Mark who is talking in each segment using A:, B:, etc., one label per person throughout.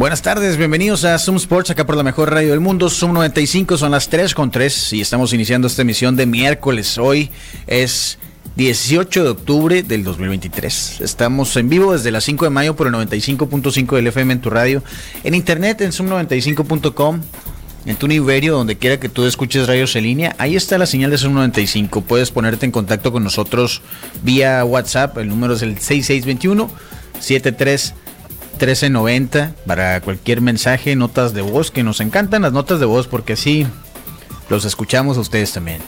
A: Buenas tardes, bienvenidos a Zoom Sports, acá por la mejor radio del mundo, Zoom 95, son las 3 con 3 y estamos iniciando esta emisión de miércoles. Hoy es 18 de octubre del 2023. Estamos en vivo desde las 5 de mayo por el 95.5 del FM en tu radio, en internet en zoom95.com, en tu Niverio, donde quiera que tú escuches radios en línea. Ahí está la señal de Zoom 95. Puedes ponerte en contacto con nosotros vía WhatsApp. El número es el 6621 73 1390 para cualquier mensaje, notas de voz, que nos encantan las notas de voz porque así los escuchamos a ustedes también.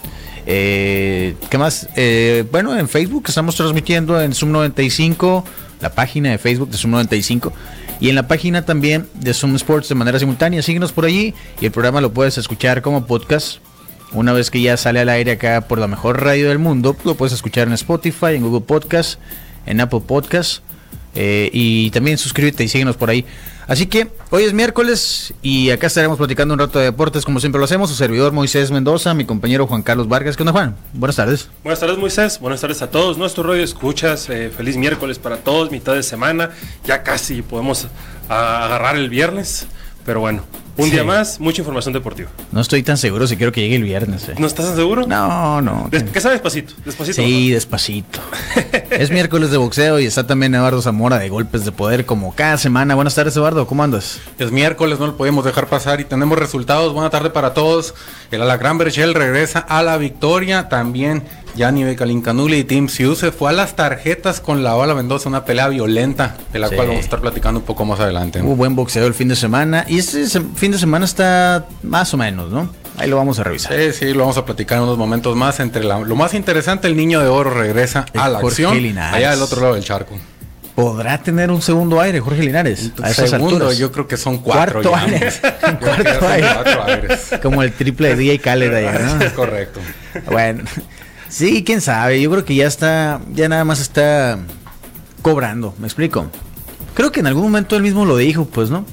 A: Eh, ¿Qué más? Eh, bueno, en Facebook estamos transmitiendo en Zoom 95, la página de Facebook de Zoom 95 y en la página también de Zoom Sports de manera simultánea. Síguenos por allí y el programa lo puedes escuchar como podcast. Una vez que ya sale al aire acá por la mejor radio del mundo, lo puedes escuchar en Spotify, en Google Podcast, en Apple Podcast eh, y también suscríbete y síguenos por ahí. Así que hoy es miércoles y acá estaremos platicando un rato de deportes como siempre lo hacemos. Su servidor Moisés Mendoza, mi compañero Juan Carlos Vargas. ¿Qué onda Juan? Buenas tardes.
B: Buenas tardes Moisés, buenas tardes a todos. Nuestro radio escuchas, eh, feliz miércoles para todos, mitad de semana. Ya casi podemos agarrar el viernes, pero bueno, un día más, mucha información deportiva.
A: No estoy tan seguro si quiero que llegue el viernes. Eh.
B: ¿No estás tan seguro?
A: No, no.
B: que sea despacito, despacito.
A: Sí, despacito. es miércoles de boxeo y está también Eduardo Zamora de Golpes de Poder como cada semana. Buenas tardes, Eduardo. ¿Cómo andas?
C: Es miércoles, no lo podemos dejar pasar y tenemos resultados. Buena tarde para todos. El Alacrán Berchel regresa a la victoria. También Gianni Becalincanuli y Tim Siu se fue a las tarjetas con la Ola Mendoza, una pelea violenta, de la cual vamos a estar platicando un poco más adelante.
A: Hubo buen boxeo el fin de semana y este fin de semana está más o menos, ¿no? Ahí lo vamos a revisar.
C: Sí, sí, lo vamos a platicar en unos momentos más. Entre lo más interesante, el niño de oro regresa a la acción allá del otro lado del charco.
A: ¿Podrá tener un segundo aire Jorge Linares?
C: A esas segundo, yo creo que son cuatro.
A: Cuarto aire. cuarto aire. Como el triple de DJ Khaled allá, ¿no?
C: Es correcto.
A: Bueno, Sí, quién sabe. Yo creo que ya está, ya nada más está cobrando. ¿Me explico? Creo que en algún momento él mismo lo dijo, pues, ¿no?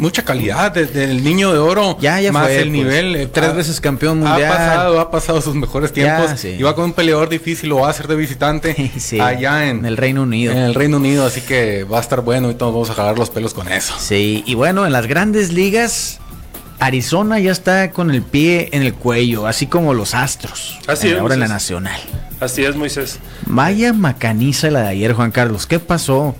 C: Mucha calidad desde el niño de oro.
A: Ya, ya
C: más
A: fue,
C: el pues, nivel.
A: Eh, tres veces campeón mundial.
C: Ha pasado, ha pasado sus mejores tiempos. Iba con un peleador difícil, lo va a hacer de visitante allá en,
A: el Reino Unido.
C: En el Reino Unido, así que va a estar bueno y todos vamos a jalar los pelos con eso.
A: Sí, y bueno, en las grandes ligas Arizona ya está con el pie en el cuello, así como los Astros.
B: Así es.
A: Ahora en la Nacional.
B: Así es, Moisés.
A: Vaya macaniza la de ayer, Juan Carlos. ¿Qué pasó?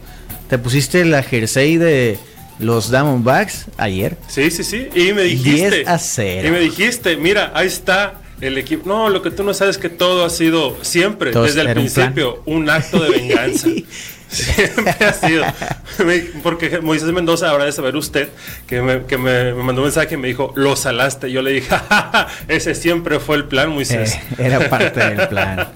A: ¿Te pusiste la jersey de los Diamondbacks ayer?
B: Sí, sí, sí. Y me dijiste.
A: 10 a 0.
B: Y me dijiste, mira, ahí está el equipo. No, lo que tú no sabes es que todo ha sido siempre, desde el principio, un, un acto de venganza. Siempre ha sido. Porque Moisés Mendoza, ahora de saber usted, que, me, que me, mandó un mensaje y me dijo, lo salaste. Yo le dije, ese siempre fue el plan, Moisés.
A: Eh, era parte del plan.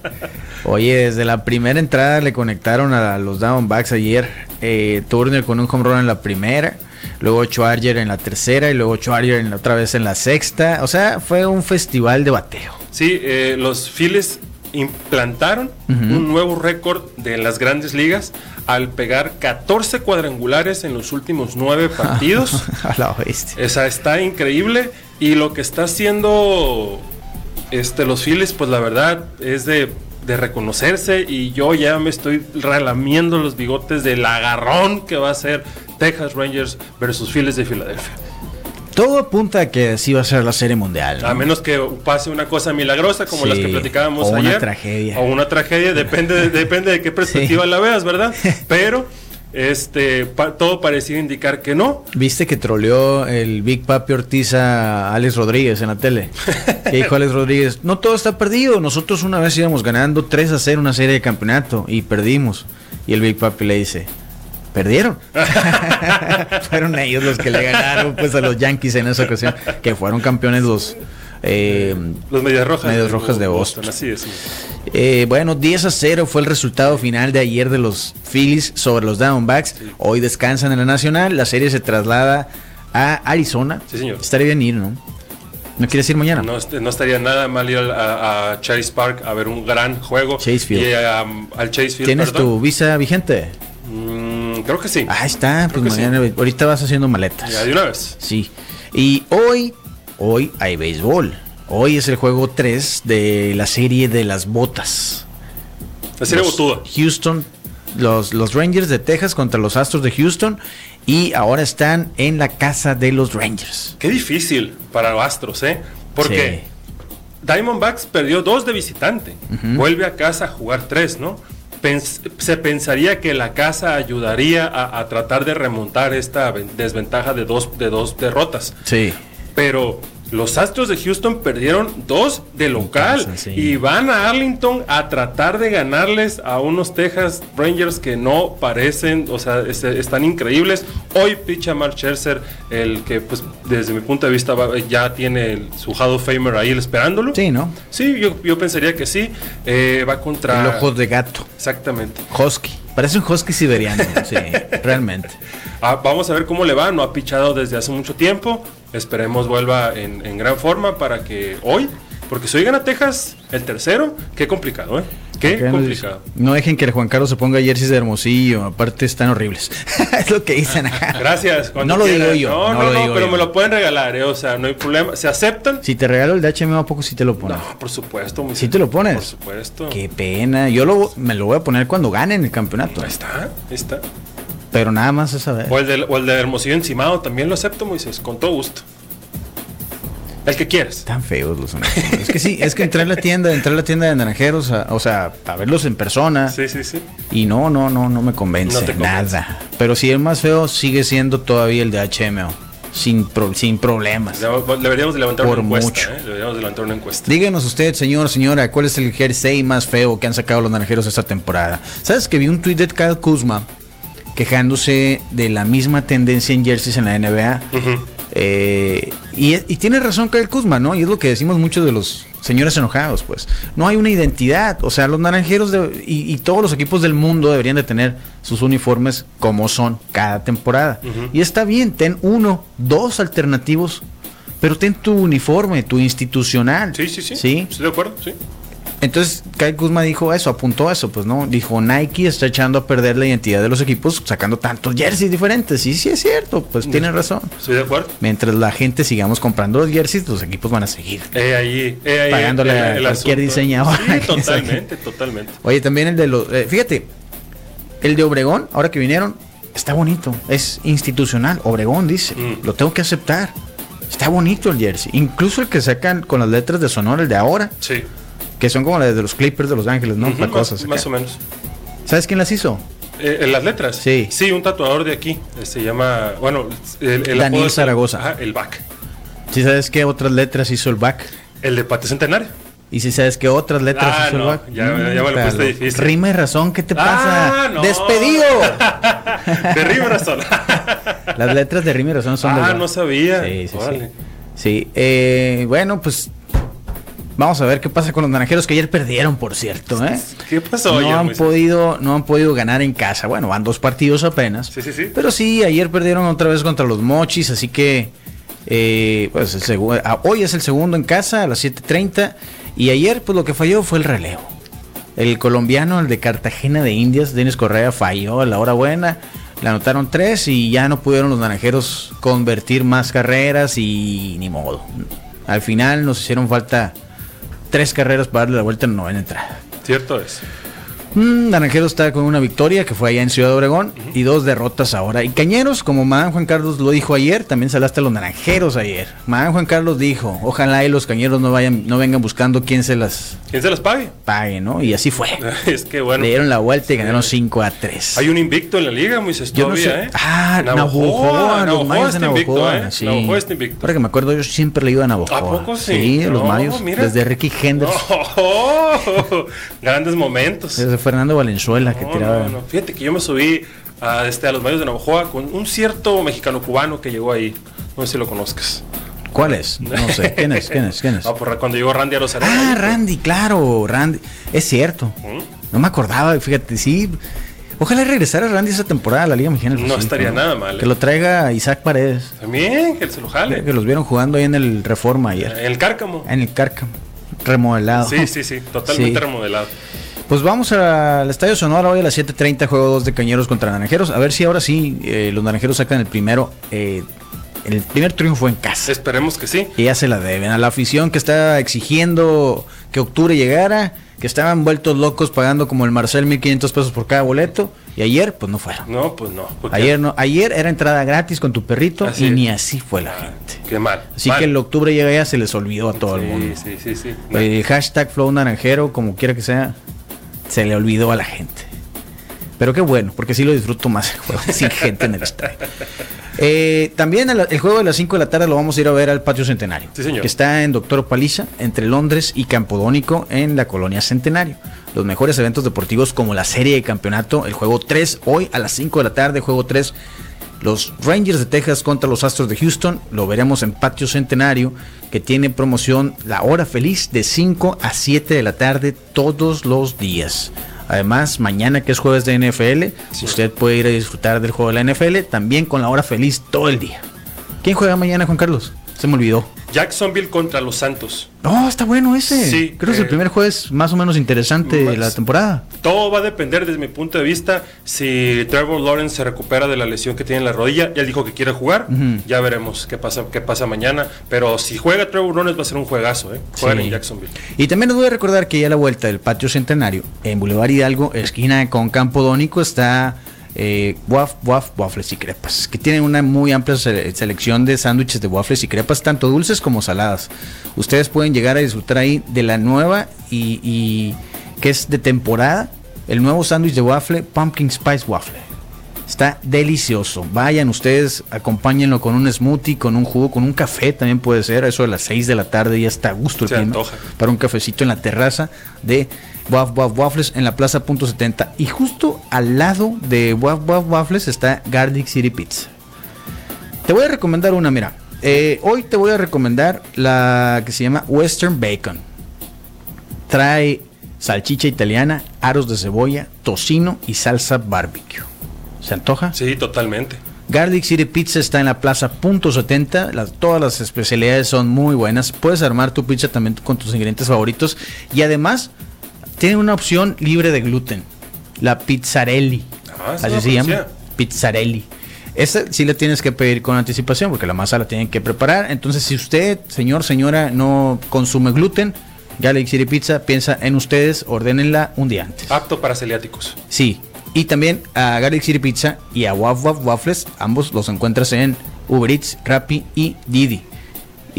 A: Oye, desde la primera entrada le conectaron a los Downbacks ayer. Eh, Turner con un home run en la primera. Luego Schwarger en la tercera y luego Schwarger en la, otra vez en la sexta. O sea, fue un festival de bateo.
B: Sí, eh, los Phillies implantaron un nuevo récord de las grandes ligas al pegar 14 cuadrangulares en los últimos nueve partidos.
A: A la
B: está increíble y lo que está haciendo este, los Phillies, pues la verdad es de, de reconocerse y yo ya me estoy relamiendo los bigotes del agarrón que va a ser Texas Rangers versus Phillies de Filadelfia.
A: Todo apunta a que sí va a ser la serie mundial.
B: A menos que pase una cosa milagrosa como las que platicábamos
A: o
B: ayer.
A: Una tragedia.
B: O una tragedia, depende de, depende de qué perspectiva la veas, ¿verdad? Pero este todo parecía indicar que no.
A: ¿Viste que troleó el Big Papi Ortiz a Alex Rodríguez en la tele? que dijo Alex Rodríguez, no todo está perdido, nosotros una vez íbamos ganando 3 a 0 una serie de campeonato y perdimos. Y el Big Papi le dice, perdieron. fueron ellos los que le ganaron pues a los Yankees en esa ocasión, que fueron campeones los eh,
B: los Medias Rojas,
A: Medias Rojas de Boston.
B: así es.
A: Eh, bueno, 10 a 0 fue el resultado final de ayer de los Phillies sobre los Downbacks. Hoy descansan en la Nacional. La serie se traslada a Arizona.
B: Sí, señor.
A: Estaría bien ir, ¿no? ¿No quieres ir mañana?
B: No, no estaría nada mal ir a, Chase Park a ver un gran juego.
A: Chasefield.
B: Y um, al.
A: ¿Tienes tu visa vigente?
B: Mm, creo que sí.
A: Ahí está, pues mañana, ahorita vas haciendo maletas.
B: Ya de una vez.
A: Sí. Y hoy, hoy hay béisbol. Hoy es el juego 3 de la serie de las botas.
B: La serie botuda.
A: Houston, los, los Rangers de Texas contra los Astros de Houston. Y ahora están en la casa de los Rangers.
B: Qué difícil para los Astros, ¿eh? Porque Diamondbacks perdió dos de visitante. Vuelve a casa a jugar tres, ¿no? Se pensaría que la casa ayudaría a, a, tratar de remontar esta desventaja de dos, de dos derrotas.
A: Sí.
B: Pero los Astros de Houston perdieron dos de local y van a Arlington a tratar de ganarles a unos Texas Rangers que no parecen, o sea, están increíbles. Hoy picha Mark Scherzer, el que pues desde mi punto de vista ya tiene su Hall of Famer ahí esperándolo.
A: Sí, ¿no?
B: Sí, yo, pensaría que sí. Eh, va contra...
A: El ojo de gato.
B: Exactamente.
A: Husky. Parece un husky siberiano, sí, realmente.
B: Ah, vamos a ver cómo le va, no ha pichado desde hace mucho tiempo. Esperemos vuelva en, gran forma para que hoy, porque si hoy gana Texas, el tercero, qué complicado, ¿eh? Qué complicado.
A: No, dejen que el Juan Carlos se ponga jerseys de Hermosillo, aparte están horribles. es lo que dicen acá.
B: Gracias.
A: No lo digo yo.
B: No, no, no, pero me lo pueden regalar, ¿eh? o sea, no hay problema. ¿Se aceptan?
A: Si te regalo el de HM, ¿a poco si te lo pones?
B: No, por supuesto.
A: ¿Si te lo pones? Por
B: supuesto.
A: Qué pena. Yo lo, me lo voy a poner cuando ganen el campeonato.
B: Ahí está, ahí está.
A: Pero nada más esa vez.
B: O el de, o el de Hermosillo encimado, también lo acepto, Moisés, con todo gusto. El que quieras.
A: Tan feos los Es que sí, es que entré a la tienda, entré a la tienda de naranjeros, o sea, a verlos en persona.
B: Sí, sí, sí.
A: Y no, no, no, no me convence, nada. Pero si el más feo sigue siendo todavía el de HMO. Sin, sin problemas.
B: Deberíamos de levantar una encuesta. ¿eh? Deberíamos de levantar una encuesta.
A: Díganos usted, señor, señora, ¿cuál es el jersey más feo que han sacado los naranjeros esta temporada? ¿Sabes que vi un tweet de Kyle Kuzma quejándose de la misma tendencia en jerseys en la NBA? Eh, y, tiene razón Kyle Kuzma, ¿no? Y es lo que decimos muchos de los señores enojados, pues. No hay una identidad. O sea, los naranjeros y, todos los equipos del mundo deberían de tener sus uniformes como son cada temporada. Y está bien, ten uno, dos alternativos, pero ten tu uniforme, tu institucional.
B: Sí, sí, sí. ¿Sí? Estoy de acuerdo, sí.
A: Entonces, Kyle Kuzma dijo eso, apuntó eso, pues no, dijo Nike está echando a perder la identidad de los equipos sacando tantos jerseys diferentes. Y sí es cierto, pues tiene razón.
B: Estoy de acuerdo.
A: Mientras la gente sigamos comprando los jerseys, los equipos van a seguir
B: ahí, ahí,
A: pagándole a cualquier diseñador.
B: Sí, totalmente, totalmente.
A: Oye, también el de los, eh, fíjate, el de Obregón, ahora que vinieron, está bonito, es institucional. Obregón dice, mm. lo tengo que aceptar. Está bonito el jersey. Incluso el que sacan con las letras de Sonora, el de ahora.
B: Sí
A: que son como las de los Clippers de Los Ángeles, ¿no?
B: más, o menos.
A: ¿Sabes quién las hizo?
B: Eh, ¿En las letras?
A: Sí.
B: Sí, un tatuador de aquí. Eh, se llama, bueno,
A: el, Daniel Zaragoza.
B: el back.
A: ¿Sí sabes qué otras letras hizo el back?
B: El de Pate Centenario.
A: ¿Y si sabes qué otras letras
B: ah, hizo el back? Ya, ya me lo puse difícil.
A: Rima y razón, ¿qué te pasa?
B: Ah, no.
A: ¡Despedido!
B: de rima y razón.
A: Las letras de rima y razón son
B: Ah, no sabía.
A: Sí, sí, sí. Sí, eh, bueno, pues Vamos a ver qué pasa con los naranjeros que ayer perdieron, por cierto. ¿eh?
B: ¿Qué pasó?
A: No han podido, no han podido ganar en casa. Bueno, van dos partidos apenas.
B: Sí, sí, sí.
A: Pero sí, ayer perdieron otra vez contra los Mochis, así que eh, pues el ah, hoy es el segundo en casa a las 7:30 y ayer pues lo que falló fue el relevo. El colombiano, el de Cartagena de Indias, Denis Correa falló a la hora buena. Le anotaron tres y ya no pudieron los naranjeros convertir más carreras y ni modo. Al final nos hicieron falta tres carreras para darle la vuelta en novena entrada.
B: Cierto es.
A: Mm, Naranjero está con una victoria que fue allá en Ciudad Obregón y dos derrotas ahora. Y Cañeros, como Madame Juan Carlos lo dijo ayer, también salaste a los Naranjeros ayer. Madame Juan Carlos dijo, ojalá y los Cañeros no vayan, no vengan buscando quién se las...
B: ¿Quién se las pague?
A: Pague, ¿no? Y así fue.
B: es que bueno.
A: Le dieron la vuelta y ganaron 5 a 3.
B: Hay un invicto en la liga, muy
A: Yo no sé. ¿eh? Ah, Navajoa, los mayos de Navajoa. ¿eh? Sí.
B: Navajoa está invicto.
A: Ahora que me acuerdo, yo siempre le iba a Navajoa.
B: ¿A poco sí?
A: Sí, los mayos. Desde Ricky Henders.
B: grandes momentos.
A: Desde Fernando Valenzuela que tiraba.
B: Fíjate que yo me subí a, este, a los medios de Navajoa con un cierto mexicano cubano que llegó ahí. No sé si lo conozcas.
A: ¿Cuál es? No sé. ¿Quién es? ¿Quién es? ¿Quién es?
B: Ah, por, cuando llegó Randy a los
A: Ah, Randy, claro. Randy. Es cierto. No me acordaba, fíjate, sí. Ojalá regresara Randy esa temporada a la Liga Mexicana.
B: No estaría nada mal.
A: Que lo traiga Isaac Paredes.
B: También, que se lo jale.
A: Que los vieron jugando ahí en el Reforma ayer.
B: En el Cárcamo.
A: En el Cárcamo. Remodelado.
B: Sí, sí, sí, totalmente remodelado.
A: Pues vamos al Estadio Sonora hoy a las 7.30, juego 2 de Cañeros contra Naranjeros. A ver si ahora sí eh, los Naranjeros sacan el primero. Eh, el primer triunfo en casa.
B: Esperemos que sí.
A: Y ya se la deben a la afición que está exigiendo que octubre llegara, que estaban vueltos locos pagando como el Marcel 1500 pesos por cada boleto. Y ayer, pues no fueron.
B: No, pues no.
A: Ayer no. Ayer era entrada gratis con tu perrito y ni así fue la ah, gente.
B: Qué mal.
A: Así que el octubre llega ya se les olvidó a todo el mundo.
B: Sí, sí, sí.
A: El hashtag Flow Naranjero, como quiera que sea, se le olvidó a la gente. Pero qué bueno, porque sí lo disfruto más el juego, sin gente en el estadio. Eh, también el, juego de las 5 de la tarde lo vamos a ir a ver al Patio Centenario, que está en Doctor Paliza, entre Londres y Campodónico, en la colonia Centenario. Los mejores eventos deportivos como la serie de campeonato, el juego 3, hoy a las 5 de la tarde, juego 3, los Rangers de Texas contra los Astros de Houston, lo veremos en Patio Centenario, que tiene promoción la hora feliz de 5 a 7 de la tarde todos los días. Además, mañana que es jueves de NFL, usted puede ir a disfrutar del juego de la NFL también con la hora feliz todo el día. ¿Quién juega mañana, Juan Carlos? Se me olvidó.
B: Jacksonville contra los Santos.
A: No, está bueno ese. Sí. Creo que es el eh, primer jueves más o menos interesante de la temporada.
B: Todo va a depender desde mi punto de vista si Trevor Lawrence se recupera de la lesión que tiene en la rodilla. Ya dijo que quiere jugar. Ya veremos qué pasa, qué pasa mañana. Pero si juega Trevor Lawrence va a ser un juegazo, ¿eh? En Jacksonville.
A: Y también les voy a recordar que ya a la vuelta del patio centenario en Boulevard Hidalgo, esquina con Campo Dónico, está eh, waf, waf, waffles y crepas, que tienen una muy amplia selección de sándwiches de waffles y crepas, tanto dulces como saladas. Ustedes pueden llegar a disfrutar ahí de la nueva y, que es de temporada, el nuevo sándwich de waffle, Pumpkin Spice Waffle. Está delicioso. Vayan ustedes, acompáñenlo con un smoothie, con un jugo, con un café también puede ser. Eso de las 6 de la tarde ya está a gusto el clima. Para un cafecito en la terraza de Waf Waf Waffles en la Plaza Punto 70. Y justo al lado de Waf Waf Waffles está Garlic City Pizza. Te voy a recomendar una, mira. Eh, hoy te voy a recomendar la que se llama Western Bacon. Trae salchicha italiana, aros de cebolla, tocino y salsa barbecue. ¿Se antoja?
B: Sí, totalmente.
A: Garlic City Pizza está en la plaza punto 70. todas las especialidades son muy buenas. Puedes armar tu pizza también con tus ingredientes favoritos. Y además tiene una opción libre de gluten. La pizzarelli. Ah, así se llama. Pizzarelli. Esa sí la tienes que pedir con anticipación porque la masa la tienen que preparar. Entonces, si usted, señor, señora, no consume gluten, City Pizza piensa en ustedes, ordénenla un día antes.
B: Apto para celiáticos.
A: Sí. Y también a City Pizza y a Waf Waf Waffles, ambos los encuentras en Uber Eats, Rappi y Didi.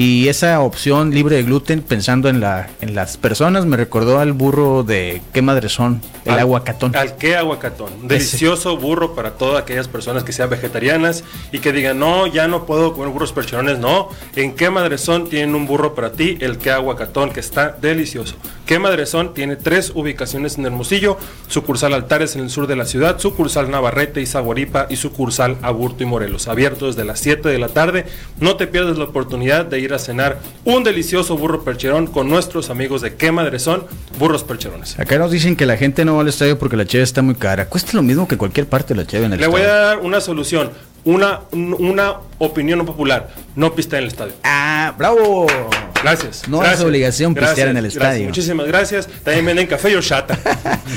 A: Y esa opción libre de gluten, pensando en, la, en las personas, me recordó al burro de qué madre son, el aguacatón.
B: Al qué aguacatón. Delicioso burro para todas aquellas personas que sean vegetarianas y que digan, no, ya no puedo comer burros percherones. No, en qué madre son tienen un burro para ti, el qué aguacatón, que está delicioso. Qué madre son tiene tres ubicaciones en Hermosillo, sucursal Altares en el sur de la ciudad, sucursal Navarrete y Zaguaripa y sucursal Aburto y Morelos. Abierto desde las 7 de la tarde. No te pierdas la oportunidad de ir a cenar un delicioso burro percherón con nuestros amigos de Qué Madre Son, Burros Percherones.
A: Acá nos dicen que la gente no va al estadio porque la cheve está muy cara. Cuesta lo mismo que cualquier parte de la cheve en el
B: Le voy a dar una solución, una, una opinión popular. No pista en el estadio.
A: Ah, bravo.
B: Gracias.
A: No es obligación pistear en el estadio.
B: muchísimas gracias. También venden café y horchata.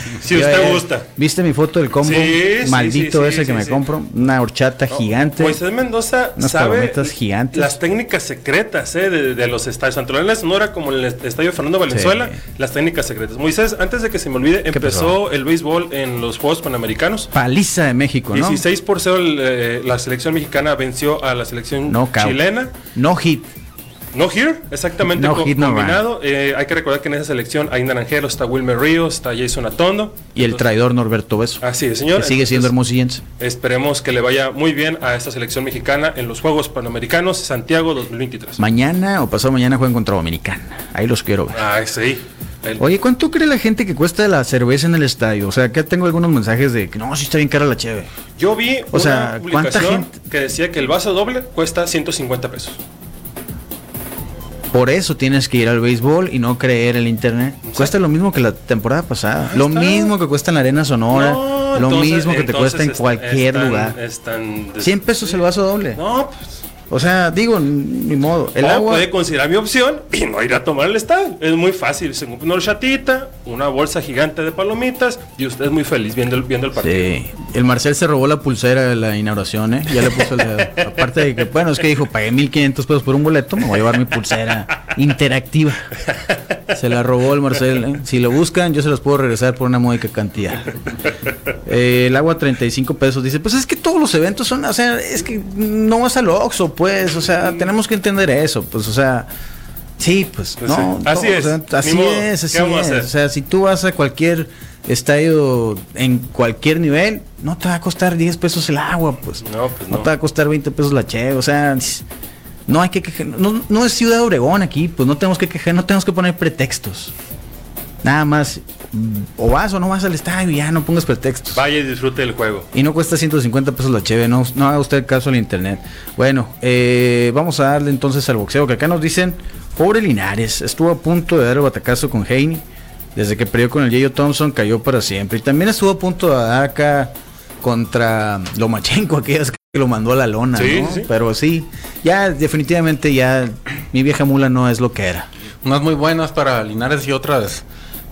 B: si usted gusta.
A: ¿Viste mi foto del combo? Maldito ese que me compro. Una horchata gigante.
B: Moisés Mendoza sabe gigantes. las técnicas secretas eh, de, los estadios. Tanto en la Sonora como en el estadio Fernando Valenzuela. Las técnicas secretas. Moisés, antes de que se me olvide, empezó el béisbol en los Juegos Panamericanos.
A: Paliza de México, ¿no?
B: 16 por 0 eh, la selección mexicana venció a la selección chilena.
A: No hit.
B: No Here, exactamente combinado. Eh, hay que recordar que en esa selección hay Naranjero, está Wilmer Ríos, está Jason Atondo.
A: Y el traidor Norberto Beso.
B: Así es, señor.
A: Que sigue siendo hermosillense.
B: Esperemos que le vaya muy bien a esta selección mexicana en los Juegos Panamericanos Santiago 2023.
A: Mañana o pasado mañana juegan contra Dominicana. Ahí los quiero ver.
B: Ah, sí.
A: Oye, ¿cuánto cree la gente que cuesta la cerveza en el estadio? O sea, acá tengo algunos mensajes de que no, sí está bien cara la cheve.
B: Yo vi o una sea, publicación que decía que el vaso doble cuesta 150 pesos.
A: Por eso tienes que ir al béisbol y no creer el internet. Cuesta lo mismo que la temporada pasada. Lo mismo que cuesta en la Arena Sonora. lo mismo que te cuesta en cualquier lugar. 100 pesos el vaso doble.
B: No, pues
A: o sea, digo, ni modo.
B: El agua. puede considerar mi opción y no ir a tomar el estadio. Es muy fácil. Se compra una chatita, una bolsa gigante de palomitas y usted es muy feliz viendo el, viendo el partido. Sí.
A: El Marcel se robó la pulsera de la inauguración, ¿eh? Ya le puso el Aparte de que, bueno, es que dijo, pagué 1500 pesos por un boleto, me voy a llevar mi pulsera interactiva. Se la robó el Marcel. ¿eh? Si lo buscan, yo se los puedo regresar por una módica cantidad. Eh, el agua 35 pesos. Dice, pues es que todos los eventos son, o sea, es que no vas al Oxxo, pues, o sea, tenemos que entender eso, pues, o sea, sí, pues, pues no,
B: así es,
A: así es, así es, o sea, si tú vas a cualquier estadio en cualquier nivel, no te va a costar 10 pesos el agua, pues, no, pues no. te va a costar 20 pesos la che, o sea, no hay que quejar, no, no es Ciudad Obregón aquí, pues no tenemos que quejar, no tenemos que poner pretextos. Nada más, o vas o no vas al estadio, ya no pongas pretextos.
B: Vaya y disfrute del juego.
A: Y no cuesta 150 pesos la cheve, no, no haga usted caso al internet. Bueno, eh, vamos a darle entonces al boxeo, que acá nos dicen, pobre Linares, estuvo a punto de dar el batacazo con Heine, desde que perdió con el Yayo Thompson cayó para siempre. Y también estuvo a punto de dar acá contra Lomachenko, aquellas que lo mandó a la lona, ¿no? Pero sí, ya definitivamente ya mi vieja mula no es lo que era.
C: Unas muy buenas para Linares y otras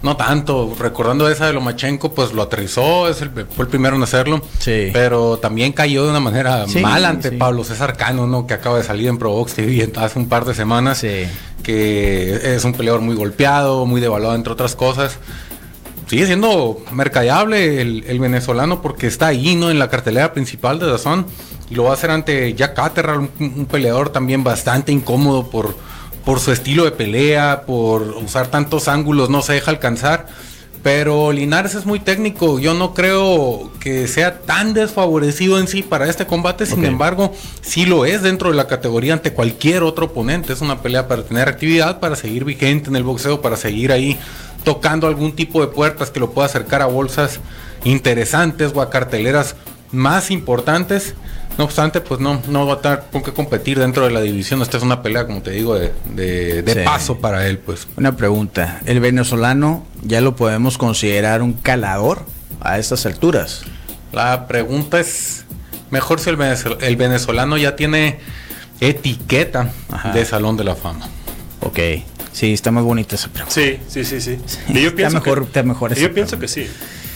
C: no tanto, recordando esa de Lomachenko, pues lo aterrizó, es el, fue el primero en hacerlo. Sí. Pero también cayó de una manera mal ante Pablo César Cano, ¿no? Que acaba de salir en Provox TV hace un par de semanas. Sí. Que es un peleador muy golpeado, muy devaluado, entre otras cosas. Sigue siendo mercadeable el, venezolano porque está ahí, ¿no? En la cartelera principal de Dazón. Y lo va a hacer ante Jack Catterall, un peleador también bastante incómodo por por su estilo de pelea, por usar tantos ángulos, no se deja alcanzar. Pero Linares es muy técnico, yo no creo que sea tan desfavorecido en sí para este combate, sin embargo, sí lo es dentro de la categoría ante cualquier otro oponente. Es una pelea para tener actividad, para seguir vigente en el boxeo, para seguir ahí tocando algún tipo de puertas que lo pueda acercar a bolsas interesantes o a carteleras más importantes. No obstante, pues no, no va a estar con qué competir dentro de la división. Esta es una pelea, como te digo, de, paso para él, pues.
A: Una pregunta. ¿El venezolano ya lo podemos considerar un calador a estas alturas?
C: La pregunta es, mejor si el, venezolano ya tiene etiqueta de Salón de la Fama.
A: Ok. Sí, está más bonita esa pregunta.
B: Sí, sí, sí, sí. yo pienso
A: mejor, que, mejor
B: yo pienso que sí.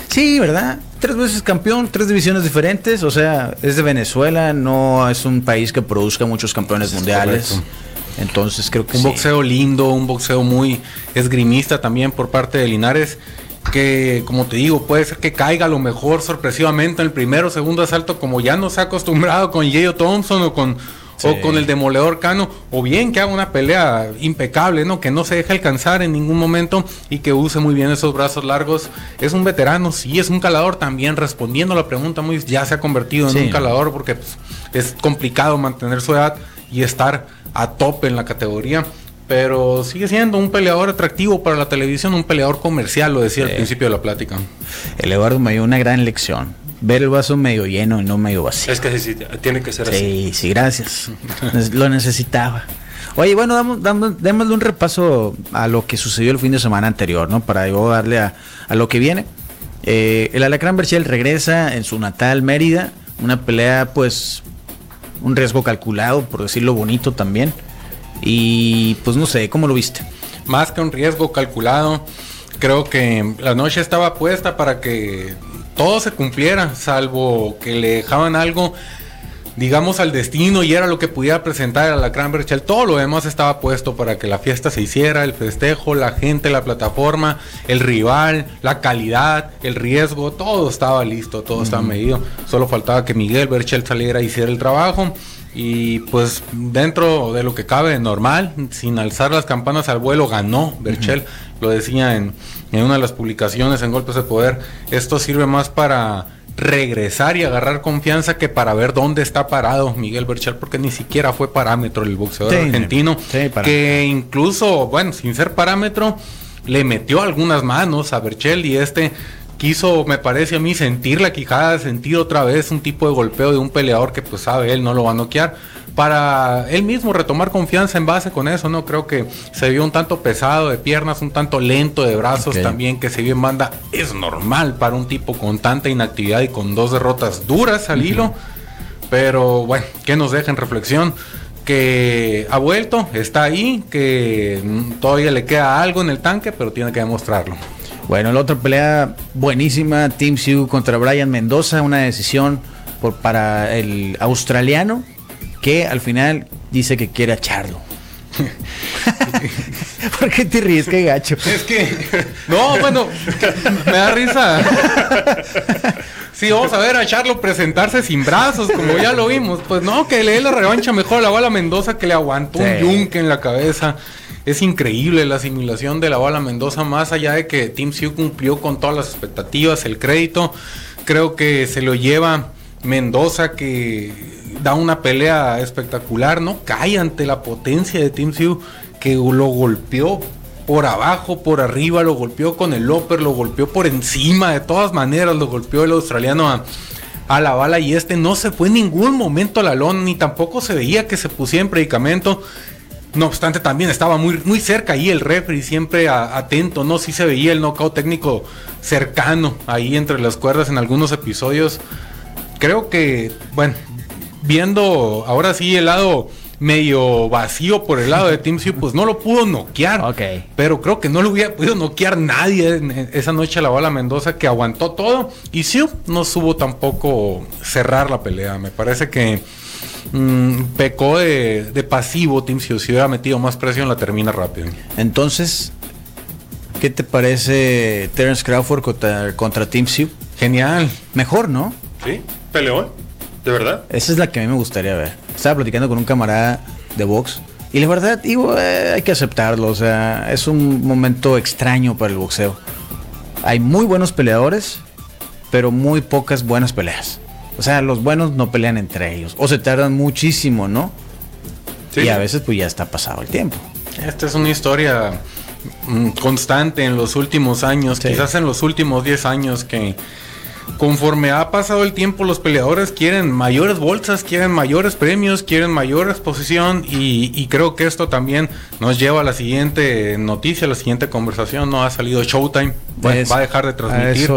A: Sí, ¿verdad? Tres veces campeón, tres divisiones diferentes, o sea, es de Venezuela, no es un país que produzca muchos campeones mundiales. Entonces creo que
C: un boxeo lindo, un boxeo muy esgrimista también por parte de Linares que como te digo, puede ser que caiga a lo mejor sorpresivamente en el primero o segundo asalto como ya nos ha acostumbrado con Yayo Thompson o con o con el demoledor Cano, o bien que haga una pelea impecable, ¿no? Que no se deje alcanzar en ningún momento y que use muy bien esos brazos largos. Es un veterano, sí, es un calador también, respondiendo a la pregunta, muy, ya se ha convertido en un calador porque pues, es complicado mantener su edad y estar a tope en la categoría. Pero sigue siendo un peleador atractivo para la televisión, un peleador comercial, lo decía al principio de la plática.
A: El Eduardo me dio una gran lección ver el vaso medio lleno y no medio vacío.
B: Es que sí, tiene que ser así.
A: Sí, sí, gracias. Lo necesitaba. Oye, bueno, damos, démosle un repaso a lo que sucedió el fin de semana anterior, ¿no? Para yo darle a, lo que viene. Eh, el Alacrán Berchel regresa en su natal Mérida. Una pelea, pues, un riesgo calculado, por decirlo bonito también. Y pues no sé, ¿cómo lo viste?
C: Más que un riesgo calculado, creo que la noche estaba puesta para que todo se cumpliera, salvo que le dejaban algo, digamos, al destino y era lo que pudiera presentar a la Cranberry Todo lo demás estaba puesto para que la fiesta se hiciera, el festejo, la gente, la plataforma, el rival, la calidad, el riesgo, todo estaba listo, todo estaba medido. Solo faltaba que Miguel Berchel saliera y hiciera el trabajo. Y pues dentro de lo que cabe normal, sin alzar las campanas al vuelo, ganó Berchel. Lo decía en, en una de las publicaciones en Golpes de Poder, esto sirve más para regresar y agarrar confianza que para ver dónde está parado Miguel Berchel, porque ni siquiera fue parámetro el boxeador argentino, que incluso, bueno, sin ser parámetro, le metió algunas manos a Berchel y este quiso, me parece a mí, sentir la quijada, sentir otra vez un tipo de golpeo de un peleador que pues sabe él no lo va a noquear, para él mismo retomar confianza en base con eso, ¿no? Creo que se vio un tanto pesado de piernas, un tanto lento de brazos también, que se vio en banda. Es normal para un tipo con tanta inactividad y con dos derrotas duras al hilo. Pero bueno, que nos deja en reflexión que ha vuelto, está ahí, que todavía le queda algo en el tanque, pero tiene que demostrarlo.
A: Bueno, la otra pelea buenísima, Team Sioux contra Brian Mendoza, una decisión por, para el australiano que al final dice que quiere echarlo. ¿Por qué te ríes? Qué gacho.
C: Es que. No, bueno, me da risa. Sí, vamos a ver a Charlo presentarse sin brazos, como ya lo vimos. Pues no, que le dé la revancha mejor a la bala Mendoza que le aguantó un yunque en la cabeza. Es increíble la simulación de la bala Mendoza, más allá de que Team Sioux cumplió con todas las expectativas, el crédito. Creo que se lo lleva Mendoza, que da una pelea espectacular, no cae ante la potencia de Team Sioux, que lo golpeó por abajo, por arriba, lo golpeó con el upper, lo golpeó por encima, de todas maneras lo golpeó el australiano a, la bala y este no se fue en ningún momento a la lona, ni tampoco se veía que se pusiera en predicamento. No obstante, también estaba muy, muy cerca ahí el referee, siempre atento, ¿no? Sí se veía el knockout técnico cercano ahí entre las cuerdas en algunos episodios. Creo que, bueno, viendo ahora sí el lado medio vacío por el lado de Team Sioux, pues no lo pudo noquear. Pero creo que no lo hubiera podido noquear nadie esa noche a la bala Mendoza que aguantó todo. Y Sioux no supo tampoco cerrar la pelea. Me parece que mm, pecó de, pasivo Team Sioux. Si hubiera metido más presión la termina rápido.
A: Entonces, ¿qué te parece Terence Crawford contra, contra Team Sioux?
B: Genial.
A: Mejor, ¿no?
B: Sí, peleón. ¿De verdad?
A: Esa es la que a mí me gustaría ver. Estaba platicando con un camarada de box. Y la verdad, digo, eh, hay que aceptarlo. O sea, es un momento extraño para el boxeo. Hay muy buenos peleadores, pero muy pocas buenas peleas. O sea, los buenos no pelean entre ellos. O se tardan muchísimo, ¿no? Sí. Y a veces pues ya está pasado el tiempo.
C: Esta es una historia mm, constante en los últimos años, quizás en los últimos 10 años que conforme ha pasado el tiempo, los peleadores quieren mayores bolsas, quieren mayores premios, quieren mayor exposición y, creo que esto también nos lleva a la siguiente noticia, a la siguiente conversación. No ha salido Showtime, va a dejar de transmitir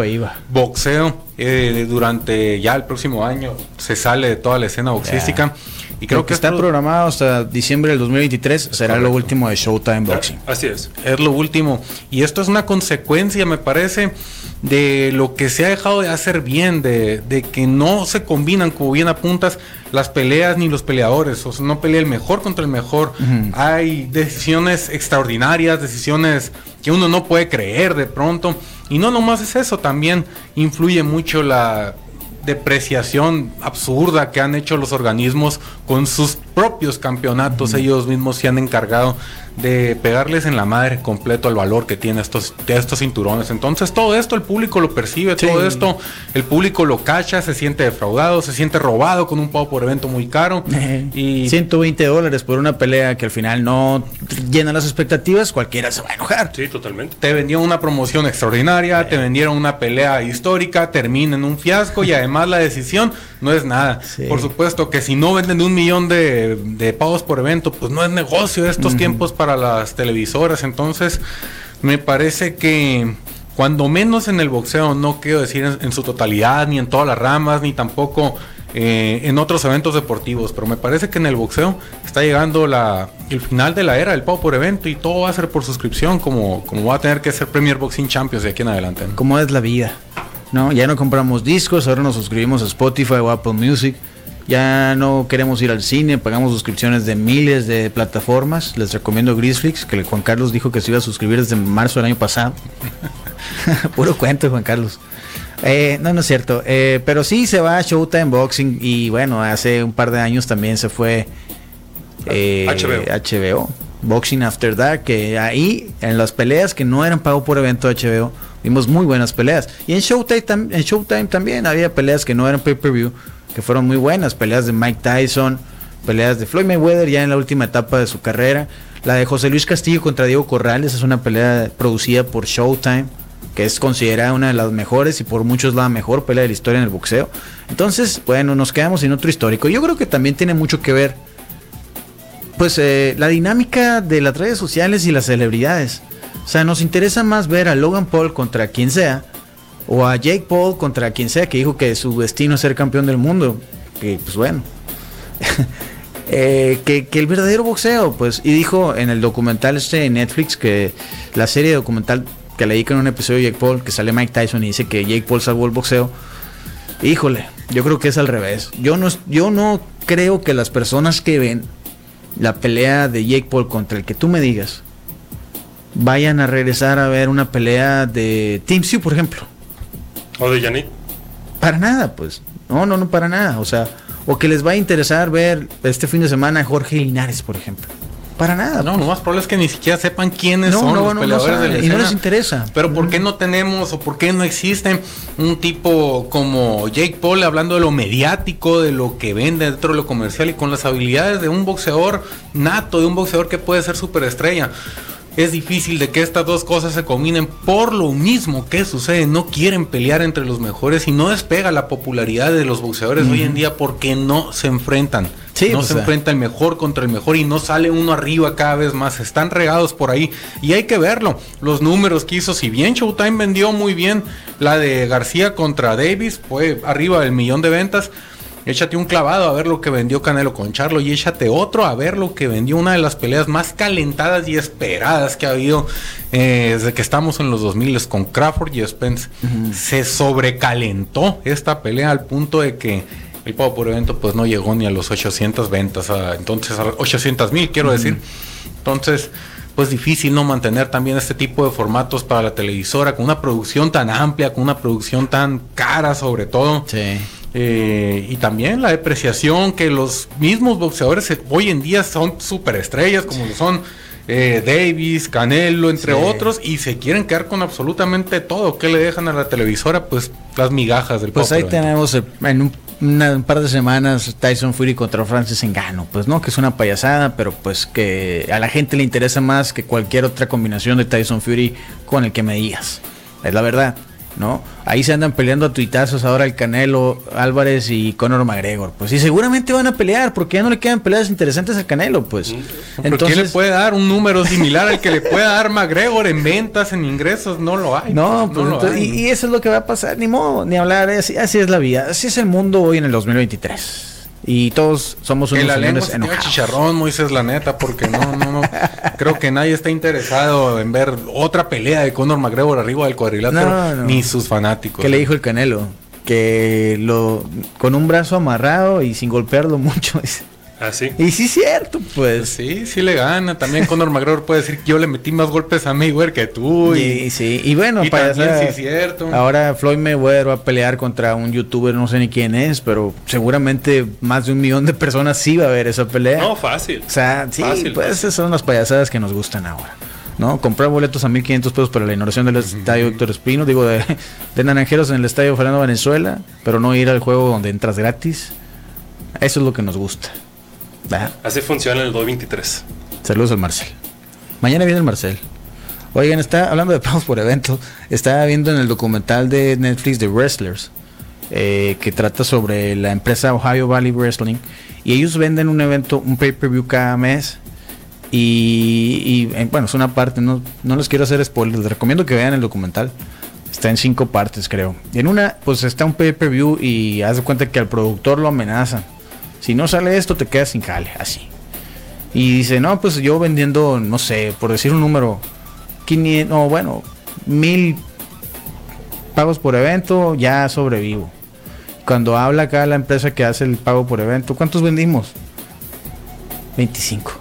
C: boxeo eh, durante ya el próximo año. Se sale de toda la escena boxística.
A: Y creo que, está programado hasta diciembre del 2023, será lo último de Showtime Boxing.
B: Así es.
C: Es lo último. Y esto es una consecuencia, me parece, de lo que se ha dejado de hacer bien, de, que no se combinan, como bien apuntas, las peleas ni los peleadores. O sea, no pelea el mejor contra el mejor. Hay decisiones extraordinarias, decisiones que uno no puede creer de pronto. Y no nomás es eso, también influye mucho la depreciación absurda que han hecho los organismos con sus propios campeonatos. Ellos mismos se han encargado de pegarles en la madre completo al valor que tiene estos, estos cinturones. Entonces todo esto el público lo percibe, todo esto el público lo cacha, se siente defraudado, se siente robado con un pago por evento muy caro.
A: y 120 dólares por una pelea que al final no llena las expectativas, cualquiera se va a enojar.
B: Sí, totalmente.
C: Te vendieron una promoción extraordinaria, te vendieron una pelea histórica, termina en un fiasco y además la decisión no es nada. Por supuesto que si no venden un millón de, pagos por evento, pues no es negocio de estos tiempos para las televisoras. Entonces, me parece que cuando menos en el boxeo, no quiero decir en, su totalidad, ni en todas las ramas, ni tampoco eh, en otros eventos deportivos, pero me parece que en el boxeo está llegando la, el final de la era del pago por evento y todo va a ser por suscripción, como, como va a tener que ser Premier Boxing Champions de aquí en adelante.
A: Como es la vida. ¿no? Ya no compramos discos, ahora nos suscribimos a Spotify o Apple Music. Ya no queremos ir al cine, pagamos suscripciones de miles de plataformas. Les recomiendo Grisflix, que Juan Carlos dijo que se iba a suscribir desde marzo del año pasado. Puro cuento, Juan Carlos. Eh, no, no es cierto. Eh, pero sí se va a Showtime Boxing y bueno, hace un par de años también se fue
B: eh, HBO.
A: Boxing After Dark, que ahí en las peleas que no eran pago por evento HBO, Vimos muy buenas peleas. Y en Showtime, en Showtime también había peleas que no eran pay-per-view, que fueron muy buenas. Peleas de Mike Tyson, peleas de Floyd Mayweather ya en la última etapa de su carrera. La de José Luis Castillo contra Diego Corrales es una pelea producida por Showtime, que es considerada una de las mejores y por muchos la mejor pelea de la historia en el boxeo. Entonces, bueno, nos quedamos sin otro histórico. Yo creo que también tiene mucho que ver pues eh, la dinámica de las redes sociales y las celebridades. O sea, nos interesa más ver a Logan Paul contra quien sea, o a Jake Paul contra quien sea que dijo que su destino es ser campeón del mundo. Que pues bueno. Eh, que, el verdadero boxeo, pues, y dijo en el documental este de Netflix que la serie documental que leí en un episodio de Jake Paul, que sale Mike Tyson y dice que Jake Paul salvó el boxeo, híjole, yo creo que es al revés. Yo no, yo no creo que las personas que ven la pelea de Jake Paul contra el que tú me digas vayan a regresar a ver una pelea de Team Sue, por ejemplo.
B: O de Yannick.
A: Para nada, pues. No, no, no, para nada. O sea, o que les va a interesar ver este fin de semana a Jorge Linares, por ejemplo. Para nada.
C: No, lo más probable es que ni siquiera sepan quiénes son los peleadores de la
A: Y no les interesa.
C: Pero ¿por qué no tenemos o por qué no existe un tipo como Jake Paul hablando de lo mediático, de lo que vende dentro de lo comercial y con las habilidades de un boxeador nato, de un boxeador que puede ser superestrella? Es difícil de que estas dos cosas se combinen por lo mismo que sucede. No quieren pelear entre los mejores y no despega la popularidad de los boxeadores hoy en día porque no se enfrentan. no pues, se enfrenta el mejor contra el mejor y no sale uno arriba cada vez más. Están regados por ahí y hay que verlo. Los números que hizo, si bien Showtime vendió muy bien la de García contra Davis, fue arriba del millón de ventas échate un clavado a ver lo que vendió Canelo con Charlo y échate otro a ver lo que vendió una de las peleas más calentadas y esperadas que ha habido eh, desde que estamos en los 2000 con Crawford y Spence. Se sobrecalentó esta pelea al punto de que el pago por evento pues no llegó ni a los 800 ventas, entonces a 800 mil quiero decir. Entonces pues difícil no mantener también este tipo de formatos para la televisora con una producción tan amplia, con una producción tan cara sobre todo.
A: Sí.
C: Eh, y también la depreciación que los mismos boxeadores hoy en día son superestrellas, como lo son eh, Davis, Canelo, entre otros, y se quieren quedar con absolutamente todo. ¿Qué le dejan a la televisora? Pues las migajas del
A: Pues ahí tenemos en un, par de semanas Tyson Fury contra Francis Engano. Pues no, que es una payasada, pero pues que a la gente le interesa más que cualquier otra combinación de Tyson Fury con el que me digas. Es la verdad. ¿No? Ahí se andan peleando a tuitazos ahora el Canelo Álvarez y Conor McGregor. Pues sí, seguramente van a pelear, porque ya no le quedan peleas interesantes al Canelo, pues.
C: Entonces, le puede dar un número similar al que le pueda dar McGregor en ventas, en ingresos? No lo hay.
A: No, pues, Y, eso es lo que va a pasar, ni modo, ni hablar, así, así es la vida, así es el mundo hoy en el 2023 y todos somos unos
C: la lengua chicharrón, Moisés, la neta, porque no, no, no. creo que nadie está interesado en ver otra pelea de Conor McGregor arriba del cuadrilátero, ni sus fanáticos.
A: ¿Qué le dijo el Canelo? Que lo con un brazo amarrado y sin golpearlo mucho.
B: ¿Ah, sí?
A: Y sí, cierto, pues.
C: Sí, sí le gana. También Conor McGregor puede decir que yo le metí más golpes a Mayweather que tú.
A: Y, sí, y bueno,
C: y para también, sí, cierto.
A: Ahora Floyd Mayweather va a pelear contra un youtuber, no sé ni quién es, pero seguramente más de un millón de personas sí va a ver esa pelea.
B: No, fácil.
A: O sea, sí, pues esas son las payasadas que nos gustan ahora. ¿no? Comprar boletos a 1500 pesos para la inauguración del estadio Héctor Espino, digo, de, de Naranjeros en el estadio Fernando Venezuela, pero no ir al juego donde entras gratis. Eso es lo que nos gusta.
B: Así funciona el 223.
A: Saludos al Marcel. Mañana viene el Marcel. Oigan, está hablando de pagos por evento. Estaba viendo en el documental de Netflix de Wrestlers, eh, que trata sobre la empresa Ohio Valley Wrestling. Y ellos venden un evento, un pay-per-view cada mes. Y, eh, bueno, es una parte, no, no les quiero hacer spoilers, les recomiendo que vean el documental. Está en cinco partes, creo. Y en una, pues está un pay-per-view y haz de cuenta que al productor lo amenazan si no sale esto, te quedas sin jale, así. Y dice, no, pues yo vendiendo, no sé, por decir un número, 500, no, bueno, mil pagos por evento, ya sobrevivo. Cuando habla acá la empresa que hace el pago por evento, ¿cuántos vendimos? 25.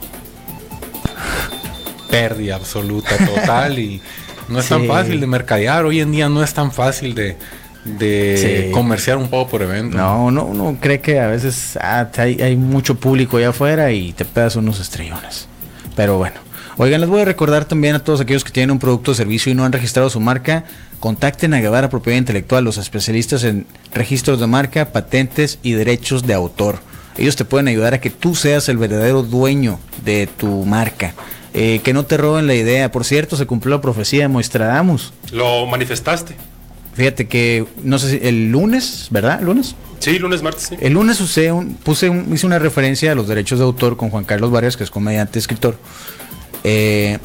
C: Pérdida absoluta, total, y no es tan fácil de mercadear. Hoy en día no es tan fácil de, de comerciar un poco por evento.
A: No, no, uno cree que a veces ah, hay, mucho público allá afuera y te pegas unos estrellones. Pero bueno. Oigan, les voy a recordar también a todos aquellos que tienen un producto o servicio y no han registrado su marca, contacten a Guevara Propiedad Intelectual, los especialistas en registros de marca, patentes y derechos de autor. Ellos te pueden ayudar a que tú seas el verdadero dueño de tu marca. Eh, que no te roben la idea. Por cierto, se cumplió la profecía de.
B: Lo manifestaste.
A: Fíjate que, no sé si el lunes, ¿verdad? ¿El lunes?
B: Sí, lunes, martes, sí.
A: El lunes usé un, puse hice una referencia a los derechos de autor con Juan Carlos Vargas, que es comediante, escritor, eh,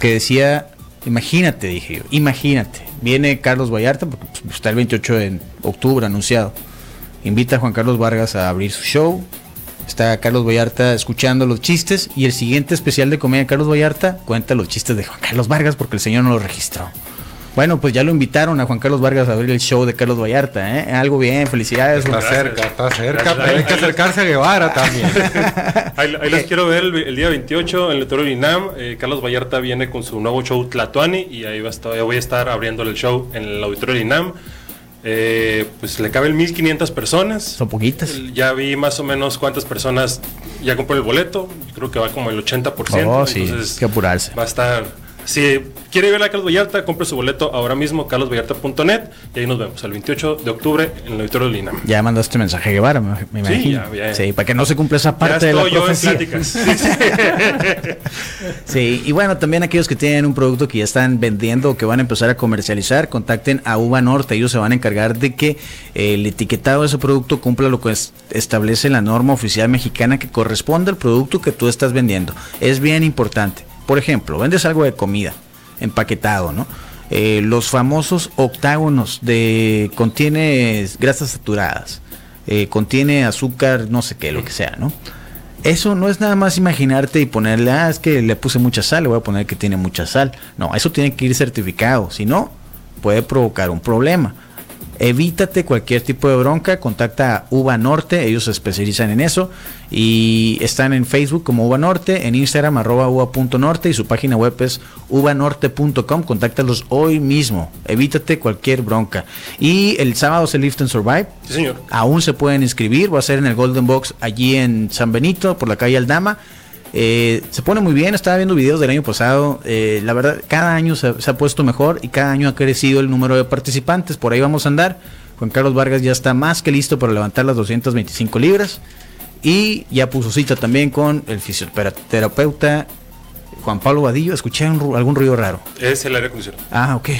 A: que decía, imagínate, dije yo, imagínate, viene Carlos Vallarta, porque pues, está el 28 de octubre anunciado, invita a Juan Carlos Vargas a abrir su show, está Carlos Vallarta escuchando los chistes y el siguiente especial de comedia de Carlos Vallarta cuenta los chistes de Juan Carlos Vargas porque el señor no lo registró. Bueno, pues ya lo invitaron a Juan Carlos Vargas a abrir el show de Carlos Vallarta, ¿eh? Algo bien, felicidades.
C: Está cerca, está cerca, pero hay que acercarse a Guevara también.
B: ahí, los quiero ver el, día 28 en el Toro Inam. Eh, Carlos Vallarta viene con su nuevo show Tlatuani y ahí va a estar, voy a estar abriendo el show en el Auditorio Inam. Eh, pues le caben 1500 personas.
A: Son poquitas.
B: Ya vi más o menos cuántas personas ya compró el boleto. Creo que va como el 80%.
A: Oh, sí, que apurarse.
B: Va a estar si quiere ver a Carlos Vallarta, compre su boleto ahora mismo, carlosvallarta.net, y ahí nos vemos el 28 de octubre en el auditorio de Lina.
A: Ya mandaste mensaje Guevara, me, imagino. Sí, para que no se cumpla esa parte de la yo profecía. Sí, y bueno, también aquellos que tienen un producto que ya están vendiendo o que van a empezar a comercializar, contacten a Uva Norte. Ellos se van a encargar de que el etiquetado de ese producto cumpla lo que establece la norma oficial mexicana que corresponde al producto que tú estás vendiendo. Es bien importante. Por ejemplo, vendes algo de comida, empaquetado, ¿no? Eh, los famosos octágonos de contiene grasas saturadas, eh, contiene azúcar, no sé qué, lo que sea, ¿no? Eso no es nada más imaginarte y ponerle, ah, es que le puse mucha sal, le voy a poner que tiene mucha sal. No, eso tiene que ir certificado, si no, puede provocar un problema. Evítate cualquier tipo de bronca, contacta a Uva Norte, ellos se especializan en eso y están en Facebook como Uva Norte, en Instagram arroba uva.norte y su página web es uvanorte.com, contáctalos hoy mismo, evítate cualquier bronca. Y el sábado se Lift and Survive,
B: sí, señor.
A: aún se pueden inscribir, va a ser en el Golden Box allí en San Benito, por la calle Aldama. Eh, se pone muy bien, estaba viendo videos del año pasado. Eh, la verdad, cada año se, ha puesto mejor y cada año ha crecido el número de participantes. Por ahí vamos a andar. Juan Carlos Vargas ya está más que listo para levantar las 225 libras. Y ya puso cita también con el fisioterapeuta Juan Pablo Vadillo. Escuché algún ruido raro.
B: Es el aire acondicionado.
A: Ah, ok.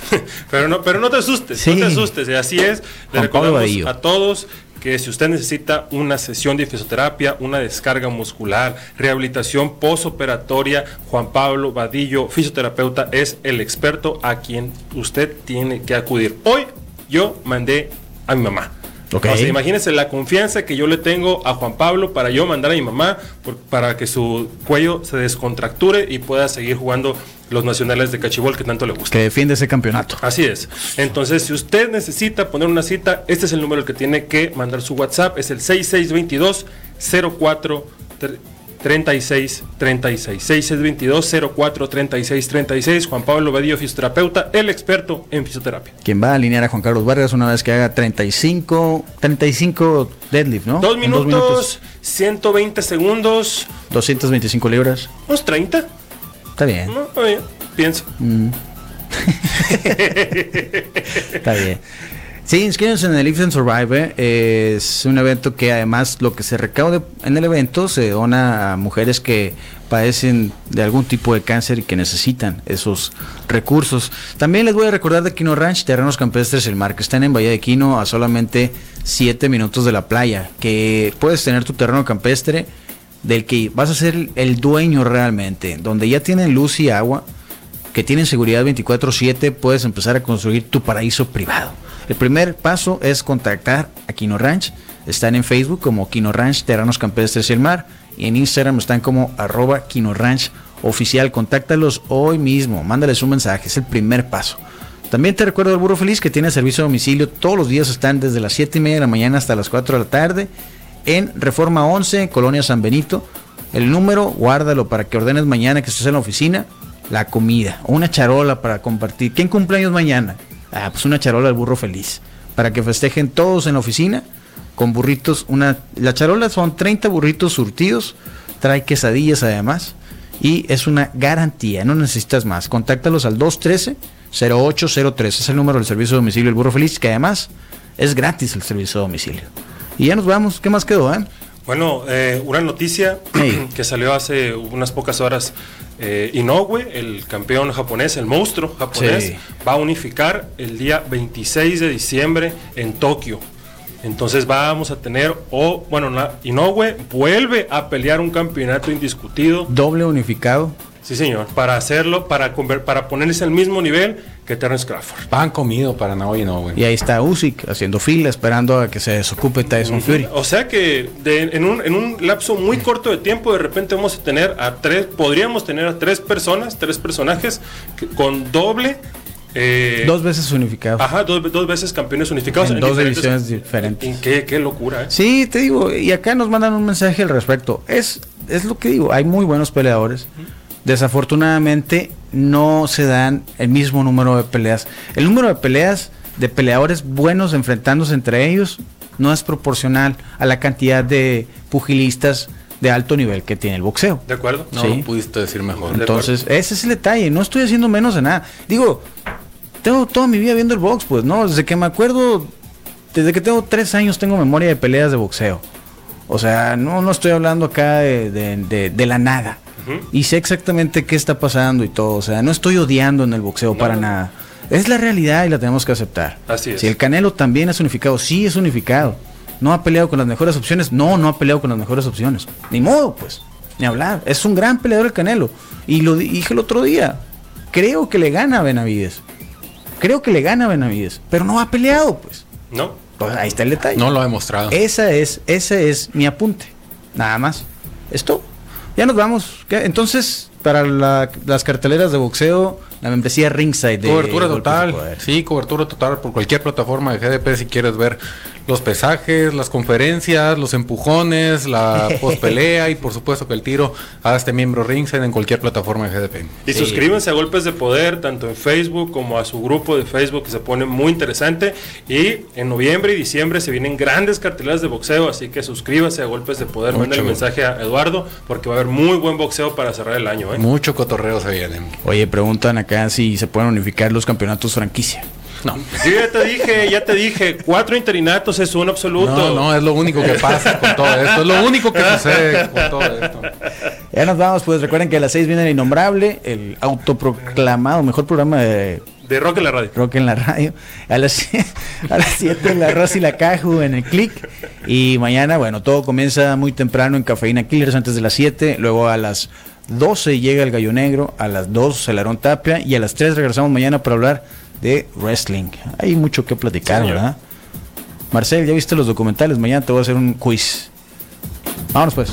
B: pero no, pero no te asustes, no te asustes. Así es. Le recordamos a todos que si usted necesita una sesión de fisioterapia, una descarga muscular, rehabilitación posoperatoria, Juan Pablo Vadillo, fisioterapeuta, es el experto a quien usted tiene que acudir. Hoy yo mandé a mi mamá. Okay. imagínense la confianza que yo le tengo a Juan Pablo para yo mandar a mi mamá para que su cuello se descontracture y pueda seguir jugando los nacionales de cachibol que tanto le gusta.
A: Que defiende ese campeonato.
B: Así es. Entonces, si usted necesita poner una cita, este es el número que tiene que mandar su WhatsApp, es el 6622 04 36 36 6622 04 36 36 Juan Pablo Badillo, fisioterapeuta, el experto en fisioterapia.
A: Quien va a alinear a Juan Carlos Vargas una vez que haga 35 35 deadlift, ¿no?
B: Dos minutos, dos minutos, 120 segundos.
A: 225 libras.
B: Unos 30.
A: Está bien.
B: No, está bien, pienso. Mm.
A: está bien. Sí, inscríbanse en el Live and Survive. Eh, es un evento que además lo que se recaude en el evento se dona a mujeres que padecen de algún tipo de cáncer y que necesitan esos recursos. También les voy a recordar de Quino Ranch, Terrenos Campestres El Mar, que están en Bahía de Quino a solamente 7 minutos de la playa, que puedes tener tu terreno campestre del que vas a ser el dueño realmente, donde ya tienen luz y agua, que tienen seguridad 24/7, puedes empezar a construir tu paraíso privado. El primer paso es contactar a Quino Ranch. Están en Facebook como Quino Ranch Terranos Campestres y el Mar. Y en Instagram están como arroba Quino Ranch oficial. Contáctalos hoy mismo. Mándales un mensaje. Es el primer paso. También te recuerdo el Burro Feliz que tiene servicio a domicilio. Todos los días están desde las 7 y media de la mañana hasta las 4 de la tarde en Reforma 11, Colonia San Benito. El número, guárdalo para que ordenes mañana que estés en la oficina. La comida, una charola para compartir. ¿Quién cumpleaños mañana? Ah, pues una charola al burro feliz. Para que festejen todos en la oficina con burritos. Una, la charola son 30 burritos surtidos. Trae quesadillas además. Y es una garantía, no necesitas más. Contáctalos al 213-0803. Es el número del servicio de domicilio del burro feliz, que además es gratis el servicio de domicilio. Y ya nos vamos. ¿Qué más quedó, eh?
B: Bueno, eh, una noticia que salió hace unas pocas horas. Eh, Inoue, el campeón japonés, el monstruo japonés, va a unificar el día 26 de diciembre en Tokio. Entonces vamos a tener, o bueno, Inoue vuelve a pelear un campeonato indiscutido.
A: Doble unificado.
B: Sí, señor, para hacerlo, para, para ponerse al mismo nivel que Terence Crawford.
C: Pan comido para Naoya Inoue.
A: Y ahí está Usyk haciendo fila, esperando a que se desocupe Tyson Fury.
B: O sea que en, un, en un lapso muy corto de tiempo, de repente vamos a tener a tres, podríamos tener a tres personas, tres personajes con doble
A: eh, dos veces unificados.
B: Ajá, dos, veces campeones unificados.
A: En, dos ediciones diferentes.
B: Qué, qué, locura. ¿eh?
A: Sí, te digo, y acá nos mandan un mensaje al respecto. Es, es lo que digo, hay muy buenos peleadores. Desafortunadamente no se dan el mismo número de peleas. El número de peleas de peleadores buenos enfrentándose entre ellos no es proporcional a la cantidad de pugilistas de alto nivel que tiene el boxeo.
B: ¿De acuerdo?
C: No lo pudiste decir mejor.
A: Entonces, ese es el detalle. No estoy haciendo menos de nada. Digo, tengo toda mi vida viendo el box, pues, ¿no? Desde que me acuerdo, desde que tengo tres años tengo memoria de peleas de boxeo. O sea, no, no estoy hablando acá de la nada. Y sé exactamente qué está pasando y todo. O sea, no estoy odiando en el boxeo para nada. Es la realidad y la tenemos que aceptar.
B: Así es.
A: Si el Canelo también es unificado, sí es unificado. No ha peleado con las mejores opciones, no, no ha peleado con las mejores opciones. Ni modo, pues. Ni hablar. Es un gran peleador el Canelo. Y lo dije el otro día. Creo que le gana a Benavides. Creo que le gana a Benavides. Pero no ha peleado, pues.
B: No.
A: Pues ahí está el detalle.
C: No lo ha demostrado.
A: Esa es, ese es mi apunte. Nada más. Esto. Ya nos vamos. Entonces, para las carteleras de boxeo, la membresía Ringside. De
C: cobertura total. Sí, cobertura total por cualquier plataforma de GDP si quieres ver los pesajes, las conferencias, los empujones, la pospelea y por supuesto que el tiro a este miembro Ringside en cualquier plataforma de GDP.
B: Y suscríbanse a Golpes de Poder, tanto en Facebook como a su grupo de Facebook que se pone muy interesante. Y en noviembre y diciembre se vienen grandes carteleras de boxeo, así que suscríbase a Golpes de Poder, manden el mensaje a Eduardo, porque va a haber muy buen boxeo para cerrar el año. ¿eh?
C: Mucho cotorreo se viene.
A: Oye, preguntan acá si se pueden unificar los campeonatos franquicia.
B: No. ya te dije, ya te dije, cuatro interinatos es un absoluto.
C: No, no, es lo único que pasa con todo esto, es lo único que sucede con todo esto.
A: Ya nos vamos, pues recuerden que a las seis viene el innombrable, el autoproclamado mejor programa de
B: de Rock en la Radio.
A: Rock en la Radio. A las, a las 7 la Rosy la Caju en el click. Y mañana, bueno, todo comienza muy temprano en Cafeína Killers antes de las 7. Luego a las 12 llega el Gallo Negro. A las 2 Celarón Tapia. Y a las 3 regresamos mañana para hablar de wrestling. Hay mucho que platicar, ¿verdad? Marcel, ¿ya viste los documentales? Mañana te voy a hacer un quiz. Vámonos pues.